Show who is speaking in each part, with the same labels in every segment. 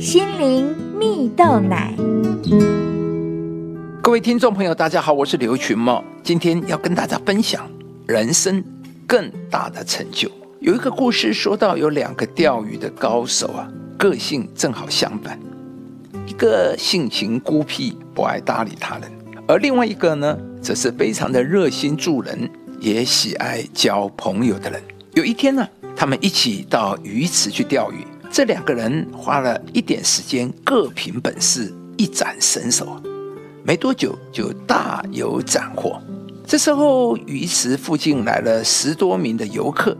Speaker 1: 心灵蜜豆奶。
Speaker 2: 各位听众朋友，大家好，我是刘群茂，今天要跟大家分享人生更大的成就。有一个故事说到，有两个钓鱼的高手啊，个性正好相反，一个性情孤僻，不爱搭理他人，而另外一个呢，则是非常的热心助人，也喜爱交朋友的人。有一天呢，他们一起到鱼池去钓鱼。这两个人花了一点时间，各凭本事，一展身手。没多久就大有斩获。这时候鱼池附近来了十多名的游客，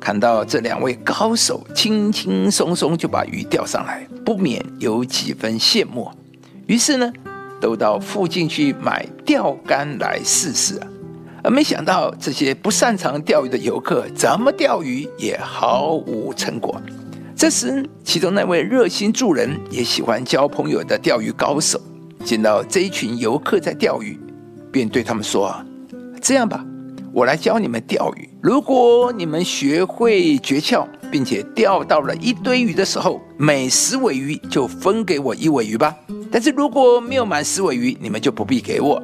Speaker 2: 看到这两位高手轻轻松松就把鱼钓上来，不免有几分羡慕。于是呢，都到附近去买钓竿来试试。而没想到这些不擅长钓鱼的游客，怎么钓鱼也毫无成果。这时，其中那位热心助人、也喜欢交朋友的钓鱼高手，见到这一群游客在钓鱼，便对他们说：“，这样吧，我来教你们钓鱼。如果你们学会诀窍，并且钓到了一堆鱼的时候，每十尾鱼就分给我一尾鱼吧。但是如果没有满十尾鱼，你们就不必给我。”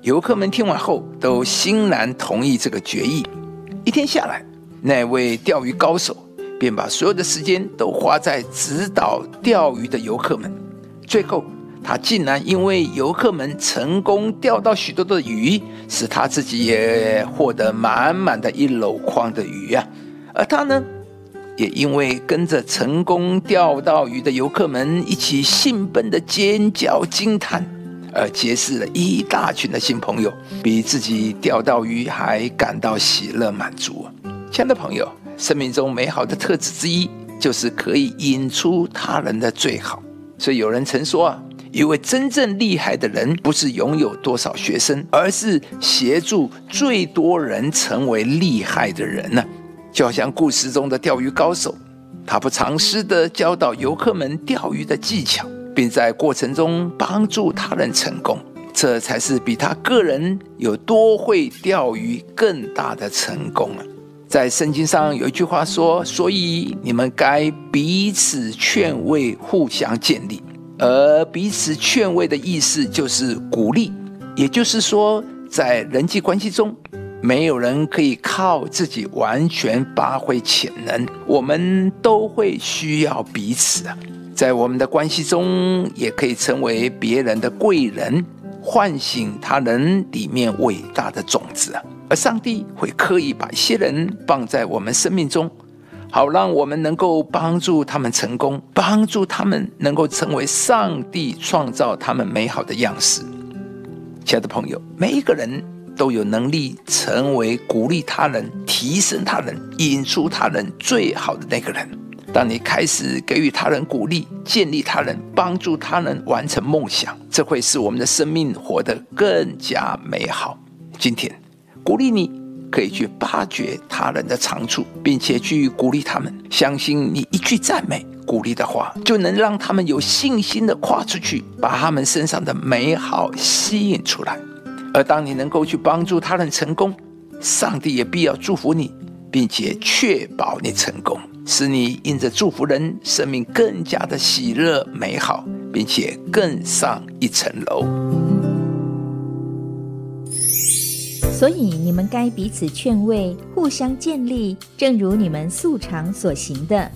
Speaker 2: 游客们听完后，都欣然同意这个决议。一天下来，那位钓鱼高手。便把所有的时间都花在指导钓鱼的游客们，最后他竟然因为游客们成功钓到许多的鱼，使他自己也获得满满的一篓筐的鱼啊！而他呢，也因为跟着成功钓到鱼的游客们一起兴奋的尖叫惊叹，而结识了一大群的新朋友，比自己钓到鱼还感到喜乐满足。亲爱的朋友。生命中美好的特质之一，就是可以引出他人的最好。所以有人曾说啊，一位真正厉害的人，不是拥有多少学生，而是协助最多人成为厉害的人呢。就好像故事中的钓鱼高手，他不藏私地教导游客们钓鱼的技巧，并在过程中帮助他人成功，这才是比他个人有多会钓鱼更大的成功啊。在圣经上有一句话说：“所以你们该彼此劝慰，互相建立。”而彼此劝慰的意思就是鼓励，也就是说，在人际关系中，没有人可以靠自己完全发挥潜能，我们都会需要彼此啊。在我们的关系中，也可以成为别人的贵人，唤醒他人里面伟大的种子啊。上帝会刻意把一些人放在我们生命中，好让我们能够帮助他们成功，帮助他们能够成为上帝创造他们美好的样式。亲爱的朋友，每一个人都有能力成为鼓励他人、提升他人、引出他人最好的那个人。当你开始给予他人鼓励、建立他人、帮助他人完成梦想，这会使我们的生命活得更加美好。今天。鼓励你，可以去发掘他人的长处，并且去鼓励他们。相信你一句赞美、鼓励的话，就能让他们有信心的跨出去，把他们身上的美好吸引出来。而当你能够去帮助他人成功，上帝也必要祝福你，并且确保你成功，使你因着祝福人，生命更加的喜乐美好，并且更上一层楼。
Speaker 1: 所以你们该彼此劝慰，互相建立，正如你们素常所行的。